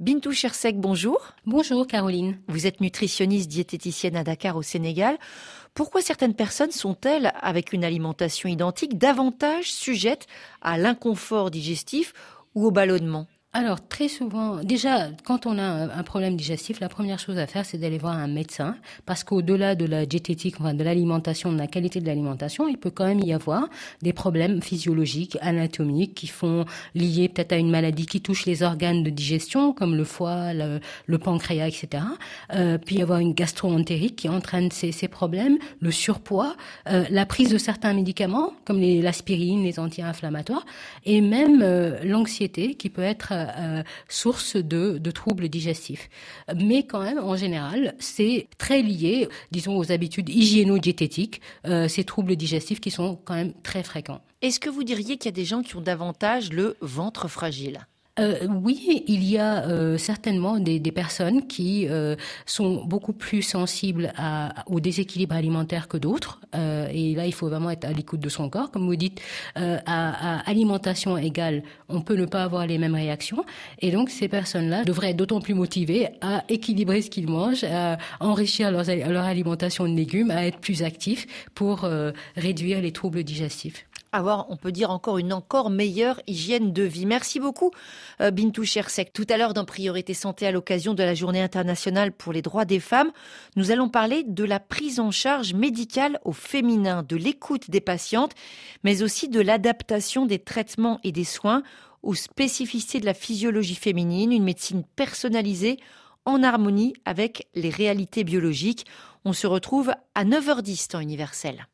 Bintou Chersek, bonjour. Bonjour Caroline. Vous êtes nutritionniste diététicienne à Dakar au Sénégal. Pourquoi certaines personnes sont-elles, avec une alimentation identique, davantage sujettes à l'inconfort digestif ou au ballonnement? Alors très souvent, déjà quand on a un problème digestif, la première chose à faire c'est d'aller voir un médecin parce qu'au-delà de la diététique, enfin, de l'alimentation, de la qualité de l'alimentation, il peut quand même y avoir des problèmes physiologiques, anatomiques qui font liés peut-être à une maladie qui touche les organes de digestion comme le foie, le, pancréas, etc. Euh, puis y avoir une gastro-entérite qui entraîne ces, ces problèmes, le surpoids, euh, la prise de certains médicaments comme l'aspirine, les, anti-inflammatoires et même euh, l'anxiété qui peut être euh, source de, troubles digestifs. Mais quand même, en général, c'est très lié, disons, aux habitudes hygiéno-diététiques, euh, ces troubles digestifs qui sont quand même très fréquents. Est-ce que vous diriez qu'il y a des gens qui ont davantage le ventre fragile? Euh, oui, il y a euh, certainement des, des, personnes qui euh, sont beaucoup plus sensibles au déséquilibre alimentaire que d'autres. Et là, il faut vraiment être à l'écoute de son corps. Comme vous dites, à, à, alimentation égale, on peut ne pas avoir les mêmes réactions. Et donc, ces personnes-là devraient être d'autant plus motivées à équilibrer ce qu'ils mangent, à enrichir leur, leur alimentation de légumes, à être plus actifs pour réduire les troubles digestifs avoir, on peut dire, encore une encore meilleure hygiène de vie. Merci beaucoup, euh, Bintou Chersek. Tout à l'heure, dans Priorité Santé, à l'occasion de la Journée internationale pour les droits des femmes, nous allons parler de la prise en charge médicale au féminin, de l'écoute des patientes, mais aussi de l'adaptation des traitements et des soins aux spécificités de la physiologie féminine, une médecine personnalisée en harmonie avec les réalités biologiques. On se retrouve à 9h10 temps universel.